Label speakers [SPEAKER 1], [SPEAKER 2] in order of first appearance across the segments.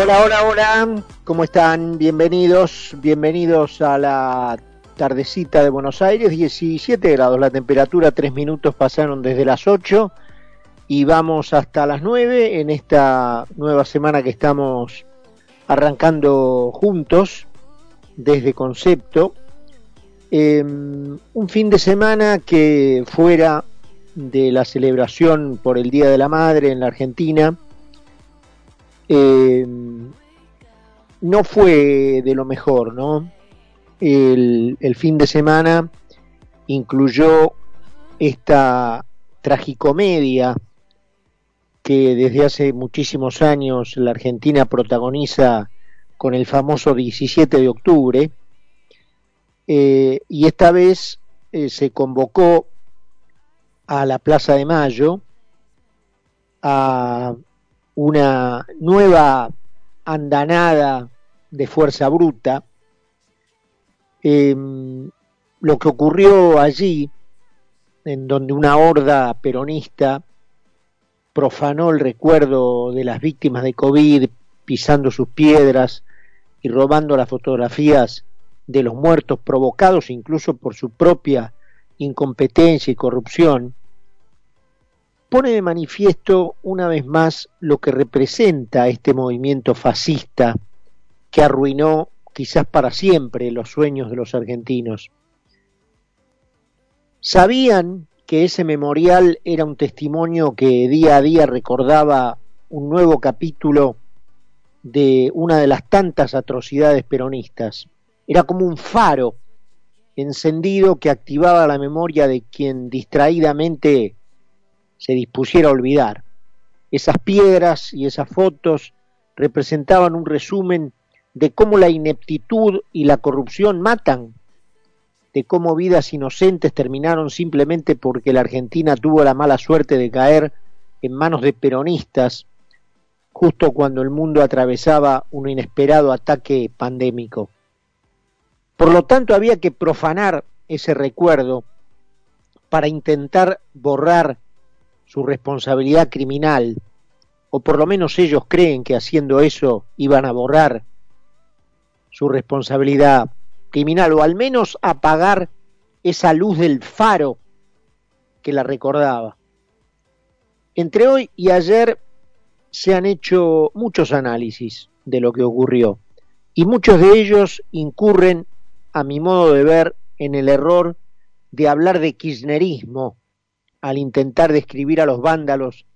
[SPEAKER 1] Hola, hola, hola, ¿cómo están? Bienvenidos, bienvenidos a la tardecita de Buenos Aires, 17 grados la temperatura, 3 minutos pasaron desde las 8 y vamos hasta las 9 en esta nueva semana que estamos arrancando juntos desde Concepto. Em, un fin de semana que fuera de la celebración por el Día de la Madre en la Argentina, em, no fue de lo mejor, ¿no? El, fin de semana incluyó esta tragicomedia que desde hace muchísimos años la Argentina protagoniza con el famoso 17 de octubre, eh, y esta vez eh, se convocó a la Plaza de Mayo a una nueva andanada de fuerza bruta. Em, lo que ocurrió allí, en donde una horda peronista profanó el recuerdo de las víctimas de COVID, pisando sus piedras y robando las fotografías de los muertos provocados incluso por su propia incompetencia y corrupción, pone de manifiesto una vez más lo que representa este movimiento fascista que arruinó quizás para siempre los sueños de los argentinos. Sabían que ese memorial era un testimonio que día a día recordaba un nuevo capítulo de una de las tantas atrocidades peronistas. Era como un faro encendido que activaba la memoria de quien distraídamente se dispusiera a olvidar. Esas piedras y esas fotos representaban un resumen de cómo la ineptitud y la corrupción matan de cómo vidas inocentes terminaron simplemente porque la Argentina tuvo la mala suerte de caer en manos de peronistas justo cuando el mundo atravesaba un inesperado ataque pandémico. Por lo tanto, había que profanar ese recuerdo para intentar borrar su responsabilidad criminal, o por lo menos ellos creen que haciendo eso iban a borrar su responsabilidad criminal o al menos apagar esa luz del faro que la recordaba. Entre hoy y ayer se han hecho muchos análisis de lo que ocurrió y muchos de ellos incurren, a mi modo de ver, en el error de hablar de kirchnerismo al intentar describir a los vándalos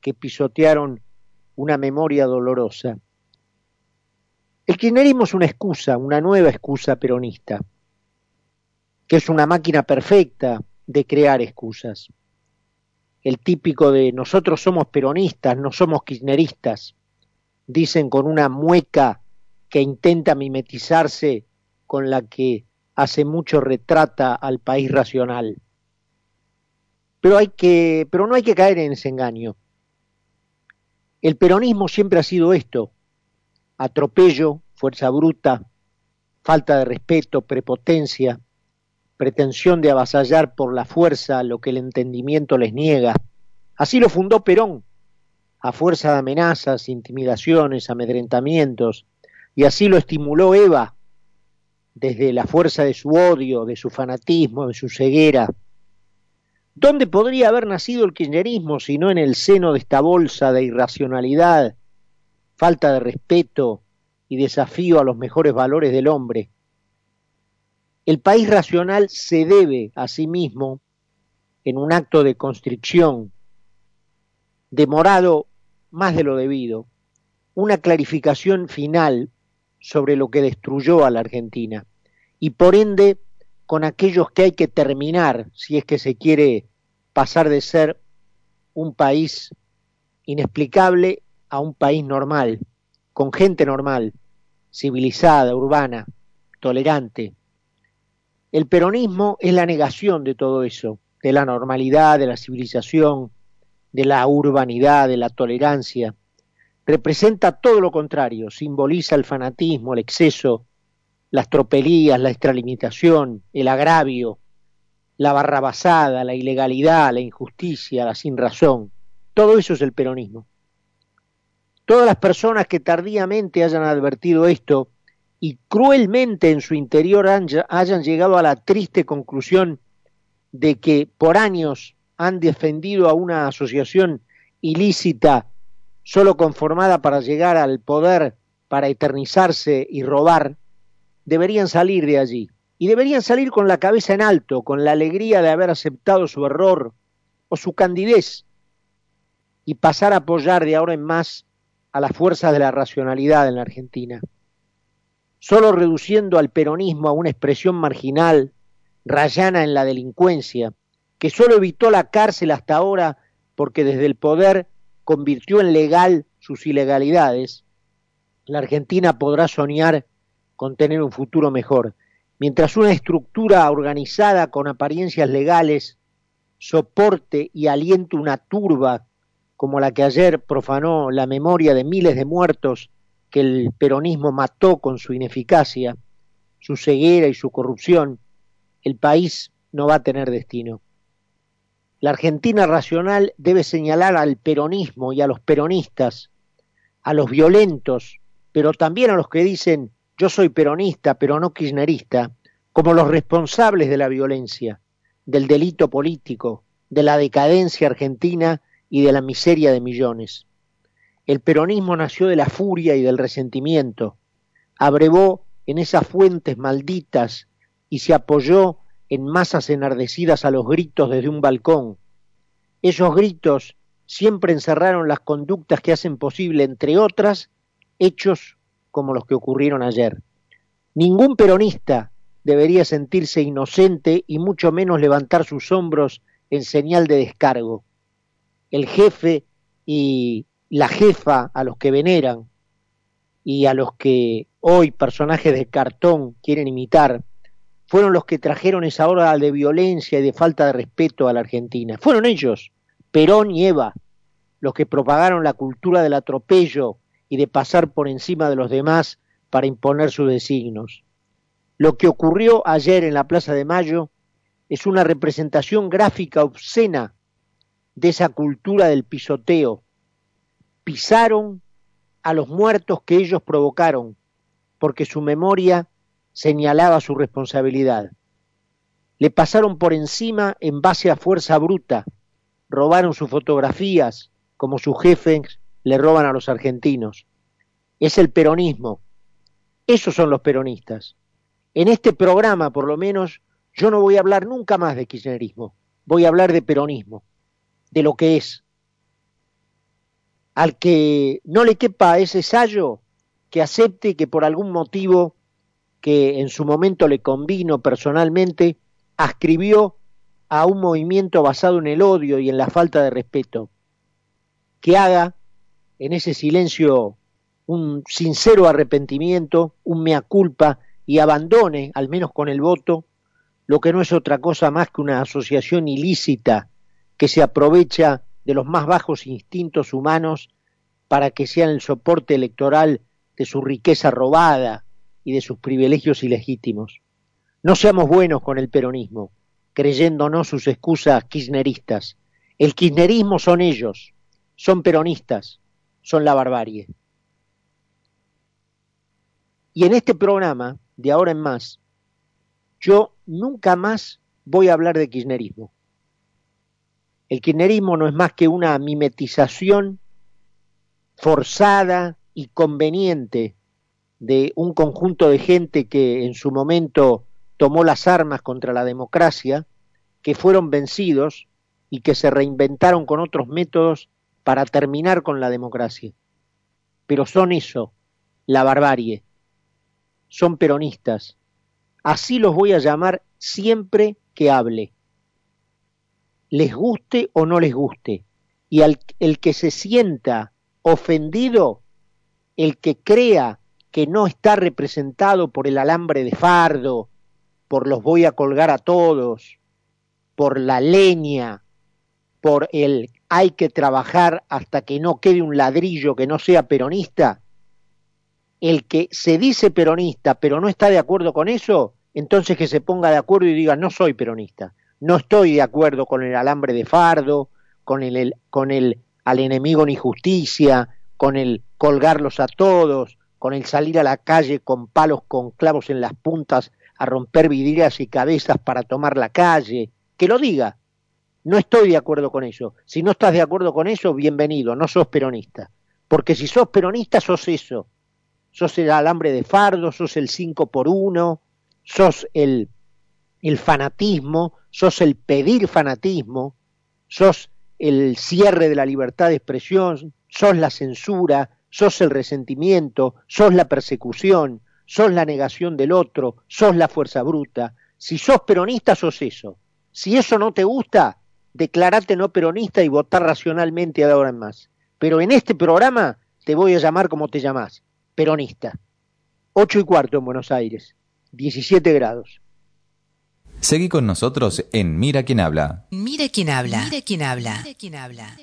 [SPEAKER 1] que pisotearon una memoria dolorosa. El kirchnerismo es una excusa, una nueva excusa peronista, que es una máquina perfecta de crear excusas. El típico de nosotros somos peronistas, no somos kirchneristas, dicen con una mueca que intenta mimetizarse con la que hace mucho retrata al país racional. Pero, hay que, pero no hay que caer en ese engaño. El peronismo siempre ha sido esto, atropello, fuerza bruta, falta de respeto, prepotencia, pretensión de avasallar por la fuerza lo que el entendimiento les niega. Así lo fundó Perón, a fuerza de amenazas, intimidaciones, amedrentamientos, y así lo estimuló Eva, desde la fuerza de su odio, de su fanatismo, de su ceguera. ¿Dónde podría haber nacido el kirchnerismo si no en el seno de esta bolsa de irracionalidad, falta de respeto y desafío a los mejores valores del hombre. El país racional se debe a sí mismo en un acto de constricción, demorado más de lo debido, una clarificación final sobre lo que destruyó a la Argentina y por ende con aquellos que hay que terminar si es que se quiere pasar de ser un país inexplicable a un país normal, con gente normal, civilizada, urbana, tolerante. El peronismo es la negación de todo eso, de la normalidad, de la civilización, de la urbanidad, de la tolerancia. Representa todo lo contrario, simboliza el fanatismo, el exceso, las tropelías, la extralimitación, el agravio, la barrabasada, la ilegalidad, la injusticia, la sinrazón. Todo eso es el peronismo. Todas las personas que tardíamente hayan advertido esto y cruelmente en su interior hayan llegado a la triste conclusión de que por años han defendido a una asociación ilícita solo conformada para llegar al poder, para eternizarse y robar, deberían salir de allí. Y deberían salir con la cabeza en alto, con la alegría de haber aceptado su error o su candidez y pasar a apoyar de ahora en más a las fuerzas de la racionalidad en la Argentina. Solo reduciendo al peronismo a una expresión marginal, rayana en la delincuencia, que solo evitó la cárcel hasta ahora porque desde el poder convirtió en legal sus ilegalidades, la Argentina podrá soñar con tener un futuro mejor, mientras una estructura organizada con apariencias legales soporte y aliente una turba como la que ayer profanó la memoria de miles de muertos que el peronismo mató con su ineficacia, su ceguera y su corrupción, el país no va a tener destino. La Argentina racional debe señalar al peronismo y a los peronistas, a los violentos, pero también a los que dicen yo soy peronista pero no kirchnerista, como los responsables de la violencia, del delito político, de la decadencia argentina y de la miseria de millones. El peronismo nació de la furia y del resentimiento, abrevó en esas fuentes malditas y se apoyó en masas enardecidas a los gritos desde un balcón. Esos gritos siempre encerraron las conductas que hacen posible, entre otras, hechos como los que ocurrieron ayer. Ningún peronista debería sentirse inocente y mucho menos levantar sus hombros en señal de descargo el jefe y la jefa a los que veneran y a los que hoy personajes de cartón quieren imitar, fueron los que trajeron esa hora de violencia y de falta de respeto a la Argentina. Fueron ellos, Perón y Eva, los que propagaron la cultura del atropello y de pasar por encima de los demás para imponer sus designos. Lo que ocurrió ayer en la Plaza de Mayo es una representación gráfica obscena de esa cultura del pisoteo. Pisaron a los muertos que ellos provocaron, porque su memoria señalaba su responsabilidad. Le pasaron por encima en base a fuerza bruta, robaron sus fotografías, como sus jefes le roban a los argentinos. Es el peronismo. Esos son los peronistas. En este programa, por lo menos, yo no voy a hablar nunca más de kirchnerismo, voy a hablar de peronismo de lo que es. Al que no le quepa ese sallo, que acepte que por algún motivo que en su momento le convino personalmente, ascribió a un movimiento basado en el odio y en la falta de respeto. Que haga en ese silencio un sincero arrepentimiento, un mea culpa y abandone, al menos con el voto, lo que no es otra cosa más que una asociación ilícita que se aprovecha de los más bajos instintos humanos para que sean el soporte electoral de su riqueza robada y de sus privilegios ilegítimos. No seamos buenos con el peronismo, creyéndonos sus excusas kirchneristas. El kirchnerismo son ellos, son peronistas, son la barbarie. Y en este programa, de ahora en más, yo nunca más voy a hablar de kirchnerismo. El kirchnerismo no es más que una mimetización forzada y conveniente de un conjunto de gente que en su momento tomó las armas contra la democracia, que fueron vencidos y que se reinventaron con otros métodos para terminar con la democracia. Pero son eso, la barbarie. Son peronistas. Así los voy a llamar siempre que hable les guste o no les guste. Y al, el que se sienta ofendido, el que crea que no está representado por el alambre de fardo, por los voy a colgar a todos, por la leña, por el hay que trabajar hasta que no quede un ladrillo que no sea peronista, el que se dice peronista pero no está de acuerdo con eso, entonces que se ponga de acuerdo y diga no soy peronista. No estoy de acuerdo con el alambre de fardo, con el, con el al enemigo ni justicia, con el colgarlos a todos, con el salir a la calle con palos con clavos en las puntas a romper vidrieras y cabezas para tomar la calle, que lo diga. No estoy de acuerdo con eso. Si no estás de acuerdo con eso, bienvenido, no sos peronista. Porque si sos peronista, sos eso. Sos el alambre de fardo, sos el 5 por uno, sos el, el fanatismo, sos el pedir fanatismo, sos el cierre de la libertad de expresión, sos la censura, sos el resentimiento, sos la persecución, sos la negación del otro, sos la fuerza bruta. Si sos peronista, sos eso. Si eso no te gusta, declarate no peronista y votar racionalmente de ahora en más. Pero en este programa te voy a llamar como te llamás, peronista. Ocho y cuarto en Buenos Aires, 17 grados.
[SPEAKER 2] Seguí con nosotros en Mira quién habla.
[SPEAKER 3] Mira quién habla. Mira quién habla. Mira quién habla.